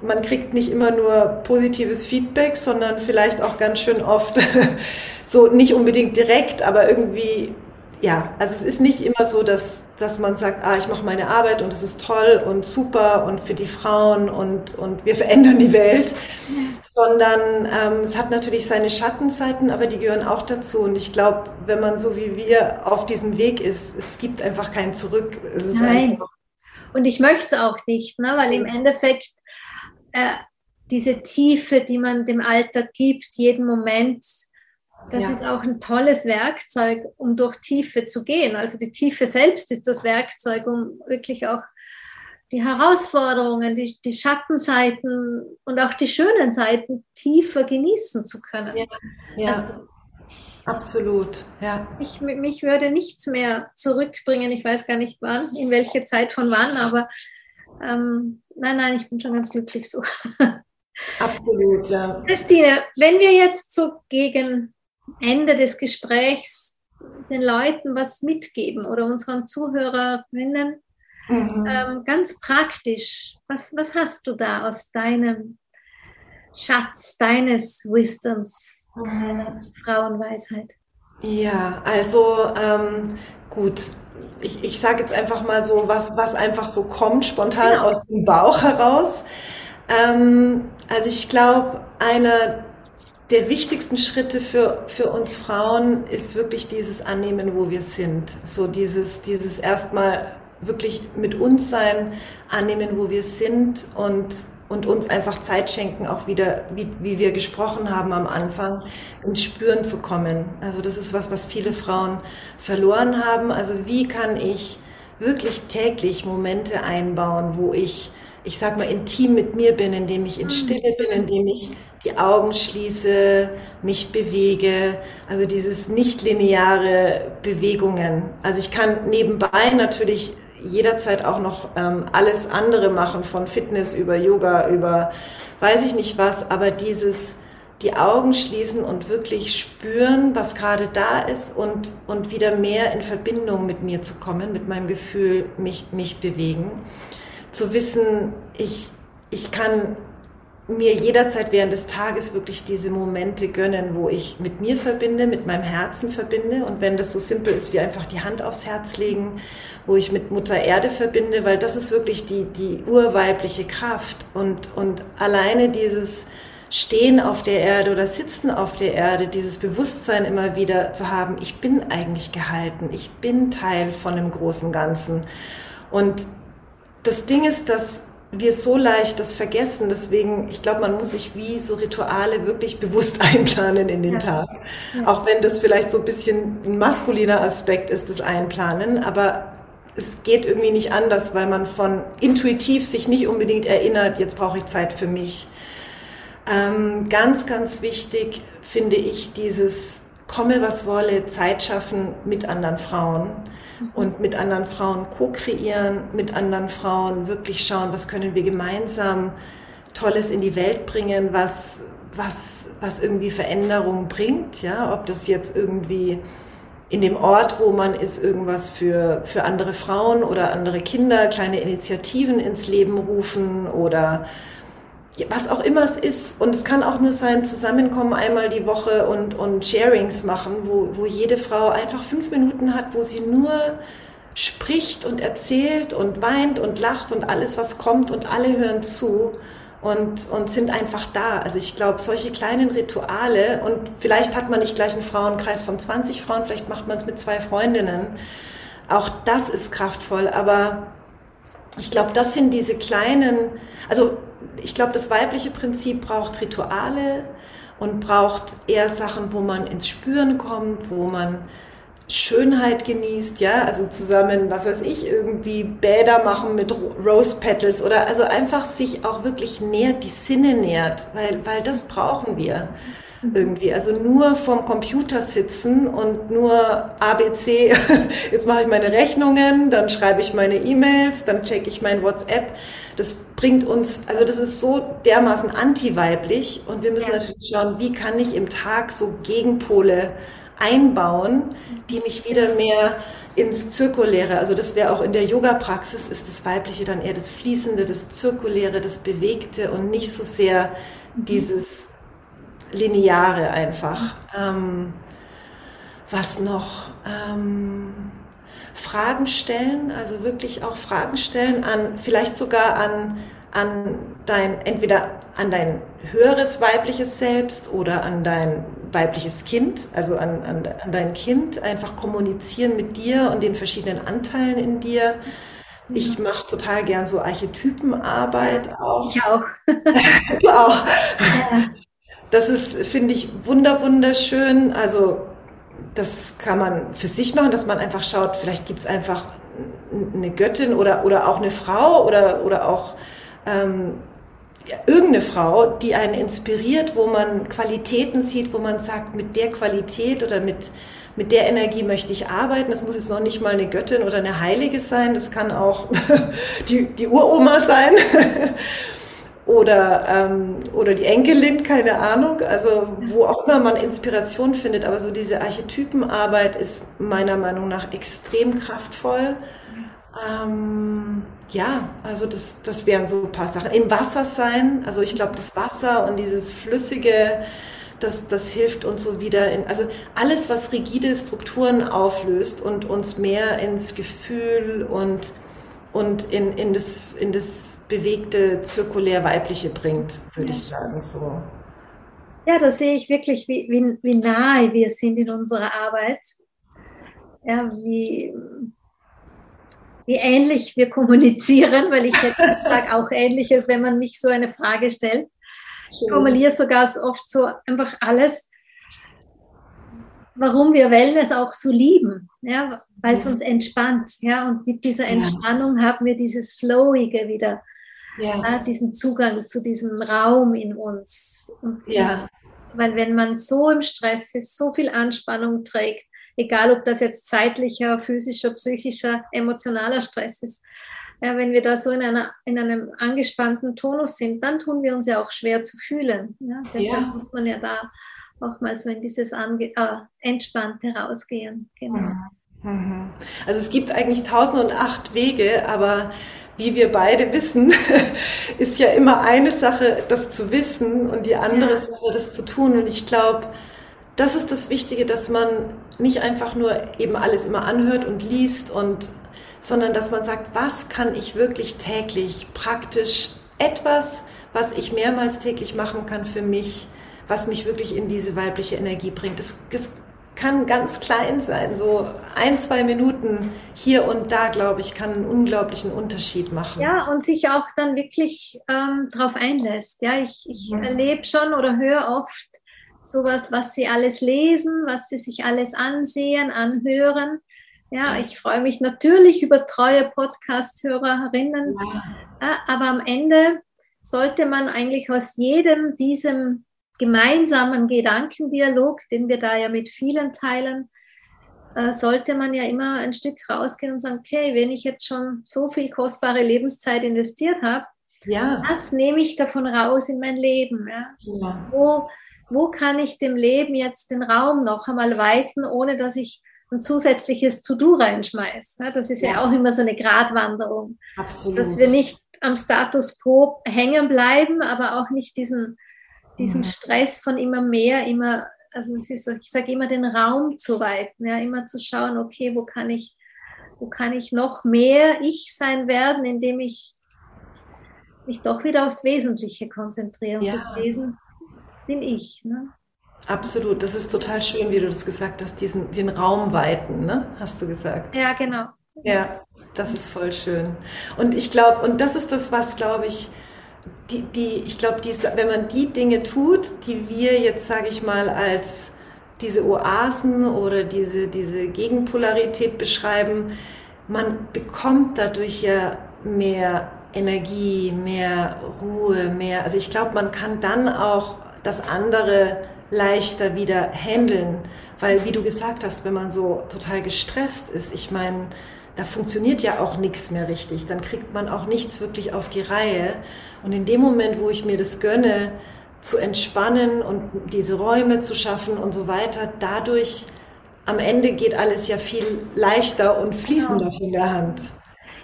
man kriegt nicht immer nur positives Feedback, sondern vielleicht auch ganz schön oft so nicht unbedingt direkt, aber irgendwie ja, also es ist nicht immer so, dass, dass man sagt, ah, ich mache meine Arbeit und es ist toll und super und für die Frauen und, und wir verändern die Welt, sondern ähm, es hat natürlich seine Schattenseiten, aber die gehören auch dazu. Und ich glaube, wenn man so wie wir auf diesem Weg ist, es gibt einfach kein Zurück. Es ist Nein. einfach. Und ich möchte es auch nicht, ne? weil im Endeffekt äh, diese Tiefe, die man dem Alter gibt, jeden Moment, das ja. ist auch ein tolles Werkzeug, um durch Tiefe zu gehen. Also die Tiefe selbst ist das Werkzeug, um wirklich auch die Herausforderungen, die, die Schattenseiten und auch die schönen Seiten tiefer genießen zu können. Ja, ja. Also, absolut. Ja. Ich, mich würde nichts mehr zurückbringen. Ich weiß gar nicht wann, in welche Zeit von wann, aber ähm, nein, nein, ich bin schon ganz glücklich so. Absolut, ja. Christine, wenn wir jetzt so gegen Ende des Gesprächs den Leuten was mitgeben oder unseren Zuhörerinnen. Mhm. Ähm, ganz praktisch, was, was hast du da aus deinem Schatz, deines Wisdoms, mhm. Frauenweisheit? Ja, also ähm, gut. Ich, ich sage jetzt einfach mal so, was, was einfach so kommt, spontan ja. aus dem Bauch heraus. Ähm, also ich glaube, einer der wichtigsten Schritte für, für uns Frauen ist wirklich dieses Annehmen, wo wir sind. So dieses, dieses erstmal wirklich mit uns sein, annehmen, wo wir sind und, und uns einfach Zeit schenken, auch wieder, wie, wie wir gesprochen haben am Anfang, ins Spüren zu kommen. Also das ist was, was viele Frauen verloren haben. Also wie kann ich wirklich täglich Momente einbauen, wo ich, ich sag mal, intim mit mir bin, indem ich in mhm. Stille bin, indem ich die Augen schließe, mich bewege, also dieses nicht lineare Bewegungen. Also ich kann nebenbei natürlich jederzeit auch noch ähm, alles andere machen, von Fitness über Yoga, über weiß ich nicht was, aber dieses die Augen schließen und wirklich spüren, was gerade da ist und, und wieder mehr in Verbindung mit mir zu kommen, mit meinem Gefühl, mich, mich bewegen. Zu wissen, ich, ich kann mir jederzeit während des Tages wirklich diese Momente gönnen, wo ich mit mir verbinde, mit meinem Herzen verbinde. Und wenn das so simpel ist wie einfach die Hand aufs Herz legen, wo ich mit Mutter Erde verbinde, weil das ist wirklich die, die urweibliche Kraft. Und, und alleine dieses Stehen auf der Erde oder Sitzen auf der Erde, dieses Bewusstsein immer wieder zu haben, ich bin eigentlich gehalten, ich bin Teil von dem großen Ganzen. Und das Ding ist, dass wir so leicht das vergessen. Deswegen, ich glaube, man muss sich wie so Rituale wirklich bewusst einplanen in den ja. Tag. Ja. Auch wenn das vielleicht so ein bisschen ein maskuliner Aspekt ist, das Einplanen. Aber es geht irgendwie nicht anders, weil man von intuitiv sich nicht unbedingt erinnert, jetzt brauche ich Zeit für mich. Ähm, ganz, ganz wichtig finde ich dieses komme was wolle, Zeit schaffen mit anderen Frauen und mit anderen Frauen co-kreieren, mit anderen Frauen wirklich schauen, was können wir gemeinsam Tolles in die Welt bringen, was, was, was irgendwie Veränderung bringt, ja, ob das jetzt irgendwie in dem Ort, wo man ist, irgendwas für, für andere Frauen oder andere Kinder, kleine Initiativen ins Leben rufen oder was auch immer es ist. Und es kann auch nur sein, zusammenkommen einmal die Woche und, und Sharings machen, wo, wo jede Frau einfach fünf Minuten hat, wo sie nur spricht und erzählt und weint und lacht und alles, was kommt und alle hören zu und, und sind einfach da. Also ich glaube, solche kleinen Rituale und vielleicht hat man nicht gleich einen Frauenkreis von 20 Frauen, vielleicht macht man es mit zwei Freundinnen. Auch das ist kraftvoll, aber ich glaube, das sind diese kleinen, also ich glaube, das weibliche Prinzip braucht Rituale und braucht eher Sachen, wo man ins Spüren kommt, wo man Schönheit genießt, ja, also zusammen, was weiß ich, irgendwie Bäder machen mit Rose Petals oder also einfach sich auch wirklich nährt, die Sinne nährt, weil, weil das brauchen wir irgendwie. Also nur vorm Computer sitzen und nur ABC, jetzt mache ich meine Rechnungen, dann schreibe ich meine E-Mails, dann checke ich mein WhatsApp. Das bringt uns, also das ist so dermaßen anti-weiblich und wir müssen ja. natürlich schauen, wie kann ich im Tag so Gegenpole einbauen, die mich wieder mehr ins Zirkuläre, also das wäre auch in der Yoga-Praxis, ist das Weibliche dann eher das Fließende, das Zirkuläre, das Bewegte und nicht so sehr dieses Lineare einfach. Ähm, was noch? Ähm, Fragen stellen, also wirklich auch Fragen stellen an, vielleicht sogar an, an dein, entweder an dein höheres weibliches Selbst oder an dein weibliches Kind, also an, an, an dein Kind, einfach kommunizieren mit dir und den verschiedenen Anteilen in dir. Ich mache total gern so Archetypenarbeit auch. Ich auch. du auch. Ja. Das ist, finde ich, wunder, wunderschön. Also das kann man für sich machen, dass man einfach schaut, vielleicht gibt es einfach eine Göttin oder, oder auch eine Frau oder, oder auch ähm, ja, irgendeine Frau, die einen inspiriert, wo man Qualitäten sieht, wo man sagt, mit der Qualität oder mit, mit der Energie möchte ich arbeiten. Das muss jetzt noch nicht mal eine Göttin oder eine Heilige sein, das kann auch die, die Uroma sein. oder, ähm, oder die Enkelin, keine Ahnung, also wo auch immer man Inspiration findet, aber so diese Archetypenarbeit ist meiner Meinung nach extrem kraftvoll. Ähm, ja, also das, das wären so ein paar Sachen. Im Wasser sein, also ich glaube, das Wasser und dieses Flüssige, das, das hilft uns so wieder in, also alles, was rigide Strukturen auflöst und uns mehr ins Gefühl und und in, in, das, in das bewegte, zirkulär weibliche bringt, würde ja. ich sagen. So. Ja, da sehe ich wirklich, wie, wie, wie nahe wir sind in unserer Arbeit. Ja, wie, wie ähnlich wir kommunizieren, weil ich jetzt sage auch Ähnliches, wenn man mich so eine Frage stellt. Ich formuliere sogar oft so einfach alles, warum wir Wellness auch so lieben. Ja, weil es uns entspannt. Ja, und mit dieser Entspannung ja. haben wir dieses Flowige wieder, ja. ja. diesen Zugang zu diesem Raum in uns. Und ja. Weil wenn man so im Stress ist, so viel Anspannung trägt, egal ob das jetzt zeitlicher, physischer, psychischer, emotionaler Stress ist, ja, wenn wir da so in, einer, in einem angespannten Tonus sind, dann tun wir uns ja auch schwer zu fühlen. Ja? Deshalb muss man ja da auch mal so in dieses Ange äh, Entspannte rausgehen. Genau. Mhm. Also es gibt eigentlich tausend und acht Wege, aber wie wir beide wissen, ist ja immer eine Sache, das zu wissen und die andere ja. Sache, das zu tun. Und ich glaube, das ist das Wichtige, dass man nicht einfach nur eben alles immer anhört und liest und, sondern dass man sagt, was kann ich wirklich täglich, praktisch etwas, was ich mehrmals täglich machen kann für mich, was mich wirklich in diese weibliche Energie bringt. Das, das kann ganz klein sein. So ein, zwei Minuten hier und da, glaube ich, kann einen unglaublichen Unterschied machen. Ja, und sich auch dann wirklich ähm, darauf einlässt. Ja, ich, ich ja. erlebe schon oder höre oft sowas, was sie alles lesen, was sie sich alles ansehen, anhören. Ja, ich freue mich natürlich über treue Podcast-Hörerinnen, ja, aber am Ende sollte man eigentlich aus jedem diesem gemeinsamen Gedankendialog, den wir da ja mit vielen teilen, äh, sollte man ja immer ein Stück rausgehen und sagen, okay, wenn ich jetzt schon so viel kostbare Lebenszeit investiert habe, ja. was nehme ich davon raus in mein Leben? Ja? ja. Wo, wo kann ich dem Leben jetzt den Raum noch einmal weiten, ohne dass ich ein zusätzliches To-Do reinschmeiße? Das ist ja. ja auch immer so eine Gratwanderung. Absolut. Dass wir nicht am Status quo hängen bleiben, aber auch nicht diesen, diesen Stress von immer mehr, immer also es ist so, ich sage immer den Raum zu weiten, ja, immer zu schauen, okay, wo kann ich, wo kann ich noch mehr ich sein werden, indem ich mich doch wieder aufs Wesentliche konzentriere. Und ja. das Wesen bin ich. Ne? Absolut, das ist total schön, wie du das gesagt hast, diesen den Raum weiten, ne? hast du gesagt. Ja, genau. Ja, das ist voll schön. Und ich glaube, und das ist das, was, glaube ich, die, die, ich glaube, wenn man die Dinge tut, die wir jetzt, sage ich mal, als diese Oasen oder diese, diese Gegenpolarität beschreiben, man bekommt dadurch ja mehr Energie, mehr Ruhe, mehr. Also ich glaube, man kann dann auch das andere leichter wieder handeln, weil wie du gesagt hast, wenn man so total gestresst ist, ich meine, da funktioniert ja auch nichts mehr richtig. Dann kriegt man auch nichts wirklich auf die Reihe. Und in dem Moment, wo ich mir das gönne, zu entspannen und diese Räume zu schaffen und so weiter, dadurch am Ende geht alles ja viel leichter und fließender von der Hand.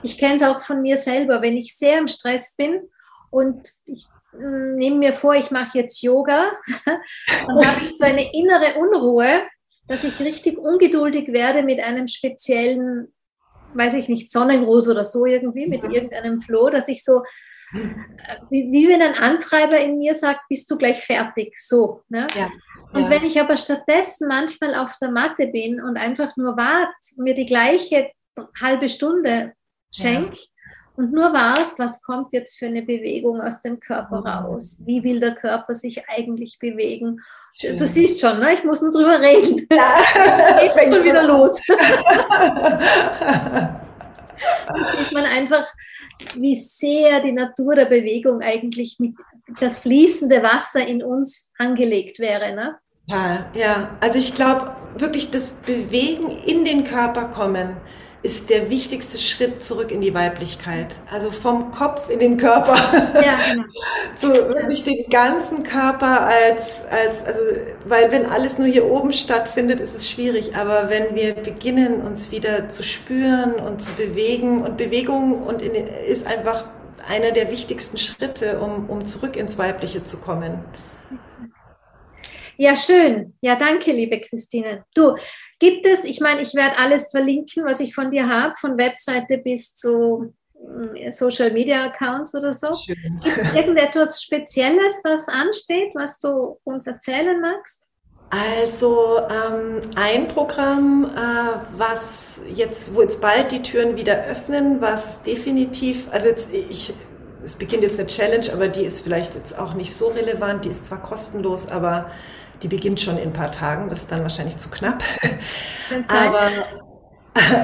Ich kenne es auch von mir selber, wenn ich sehr im Stress bin und ich mm, nehme mir vor, ich mache jetzt Yoga, dann habe ich so eine innere Unruhe, dass ich richtig ungeduldig werde mit einem speziellen weiß ich nicht, Sonnengruß oder so irgendwie, mit irgendeinem Flow, dass ich so, äh, wie, wie wenn ein Antreiber in mir sagt, bist du gleich fertig, so. Ne? Ja. Und ja. wenn ich aber stattdessen manchmal auf der Matte bin und einfach nur warte, mir die gleiche halbe Stunde schenke ja. und nur warte, was kommt jetzt für eine Bewegung aus dem Körper raus? Wie will der Körper sich eigentlich bewegen? Schön. Du siehst schon, ne? ich muss nur drüber reden. Ja. Geht schon wieder los. da sieht man einfach, wie sehr die Natur der Bewegung eigentlich mit das fließende Wasser in uns angelegt wäre. Ne? Ja, ja, also ich glaube wirklich das Bewegen in den Körper kommen ist der wichtigste Schritt zurück in die Weiblichkeit. Also vom Kopf in den Körper. Ja, genau. zu wirklich den ganzen Körper als, als, also, weil wenn alles nur hier oben stattfindet, ist es schwierig. Aber wenn wir beginnen, uns wieder zu spüren und zu bewegen und Bewegung und in, ist einfach einer der wichtigsten Schritte, um, um zurück ins Weibliche zu kommen. Ja, schön. Ja, danke, liebe Christine. Du, Gibt es, ich meine, ich werde alles verlinken, was ich von dir habe, von Webseite bis zu mm, Social Media Accounts oder so. Gibt es irgendetwas Spezielles, was ansteht, was du uns erzählen magst? Also ähm, ein Programm, äh, was jetzt, wo jetzt bald die Türen wieder öffnen, was definitiv, also jetzt ich, es beginnt jetzt eine Challenge, aber die ist vielleicht jetzt auch nicht so relevant, die ist zwar kostenlos, aber die beginnt schon in ein paar Tagen, das ist dann wahrscheinlich zu knapp. aber,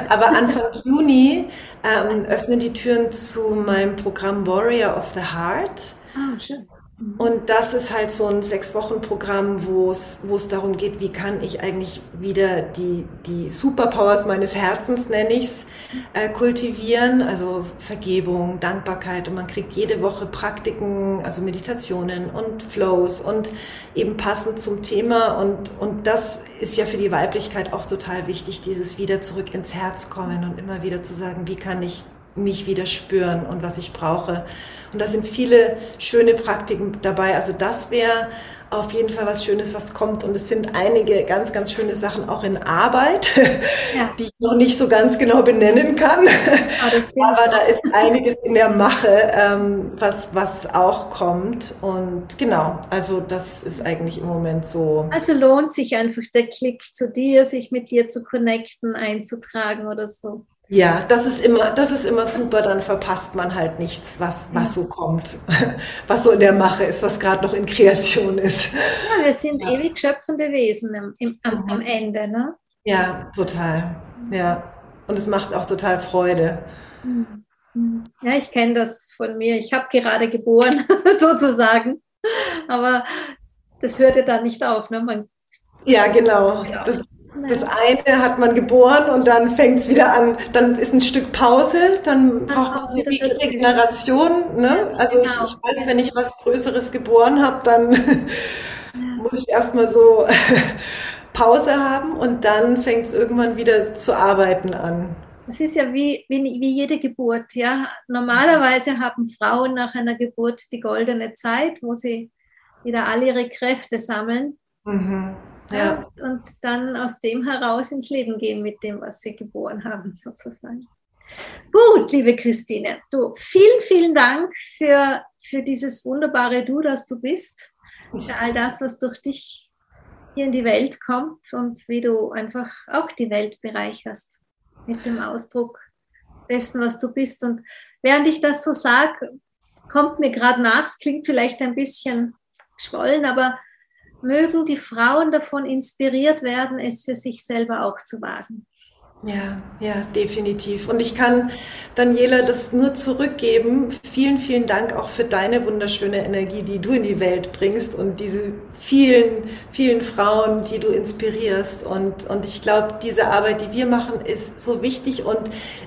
aber Anfang Juni ähm, öffnen die Türen zu meinem Programm Warrior of the Heart. Ah, schön. Mhm. Und das ist halt so ein Sechs-Wochen-Programm, wo es, wo es darum geht, wie kann ich eigentlich wieder die, die Superpowers meines Herzens, nenne ich es, äh, kultivieren. Also Vergebung, Dankbarkeit und man kriegt jede Woche Praktiken, also Meditationen und Flows und eben passend zum Thema. Und, und das ist ja für die Weiblichkeit auch total wichtig, dieses wieder zurück ins Herz kommen und immer wieder zu sagen, wie kann ich mich wieder spüren und was ich brauche. Und da sind viele schöne Praktiken dabei. Also das wäre auf jeden Fall was Schönes, was kommt. Und es sind einige ganz, ganz schöne Sachen auch in Arbeit, ja. die ich noch nicht so ganz genau benennen kann. Oh, Aber da ist einiges in der Mache, ähm, was, was auch kommt. Und genau, also das ist eigentlich im Moment so. Also lohnt sich einfach der Klick zu dir, sich mit dir zu connecten, einzutragen oder so. Ja, das ist immer, das ist immer super, dann verpasst man halt nichts, was, was so kommt, was so in der Mache ist, was gerade noch in Kreation ist. Ja, wir sind ja. ewig schöpfende Wesen im, im, am, am, Ende, ne? Ja, total. Ja. Und es macht auch total Freude. Mhm. Ja, ich kenne das von mir. Ich habe gerade geboren, sozusagen. Aber das hörte dann nicht auf. Ne? Man, ja, genau. Das, Das eine hat man geboren und dann fängt es wieder an, dann ist ein Stück Pause, dann braucht man so wie Regeneration. Ne? Also ich, genau. ich weiß, wenn ich was Größeres geboren habe, dann muss ich erstmal so Pause haben und dann fängt es irgendwann wieder zu arbeiten an. Es ist ja wie, wie, wie jede Geburt. Ja? Normalerweise haben Frauen nach einer Geburt die goldene Zeit, wo sie wieder all ihre Kräfte sammeln. Mhm. Ja. Und dann aus dem heraus ins Leben gehen mit dem, was sie geboren haben, sozusagen. Gut, liebe Christine, du, vielen, vielen Dank für, für dieses wunderbare Du, das du bist, für all das, was durch dich hier in die Welt kommt und wie du einfach auch die Welt bereicherst mit dem Ausdruck dessen, was du bist. Und während ich das so sage, kommt mir gerade nach, es klingt vielleicht ein bisschen geschwollen, aber mögen die Frauen davon inspiriert werden, es für sich selber auch zu wagen. Ja, ja, definitiv. Und ich kann Daniela das nur zurückgeben. Vielen, vielen Dank auch für deine wunderschöne Energie, die du in die Welt bringst und diese vielen, vielen Frauen, die du inspirierst. Und, und ich glaube, diese Arbeit, die wir machen, ist so wichtig und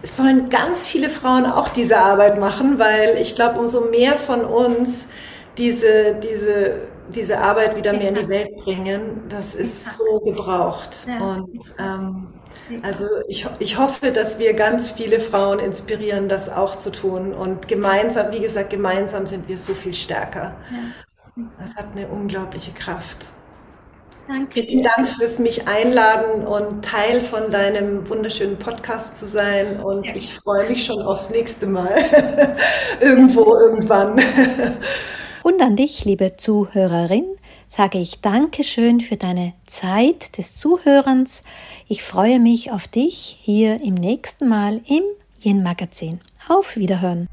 es sollen ganz viele Frauen auch diese Arbeit machen, weil ich glaube, umso mehr von uns diese, diese diese Arbeit wieder mehr in die Welt bringen, das ist so gebraucht. Und ähm, also ich, ich hoffe, dass wir ganz viele Frauen inspirieren, das auch zu tun. Und gemeinsam, wie gesagt, gemeinsam sind wir so viel stärker. Das hat eine unglaubliche Kraft. Danke. Vielen Dank fürs mich einladen und Teil von deinem wunderschönen Podcast zu sein. Und ich freue mich schon aufs nächste Mal. Irgendwo, irgendwann. Und an dich, liebe Zuhörerin, sage ich Dankeschön für deine Zeit des Zuhörens. Ich freue mich auf dich hier im nächsten Mal im Yin Magazin. Auf Wiederhören.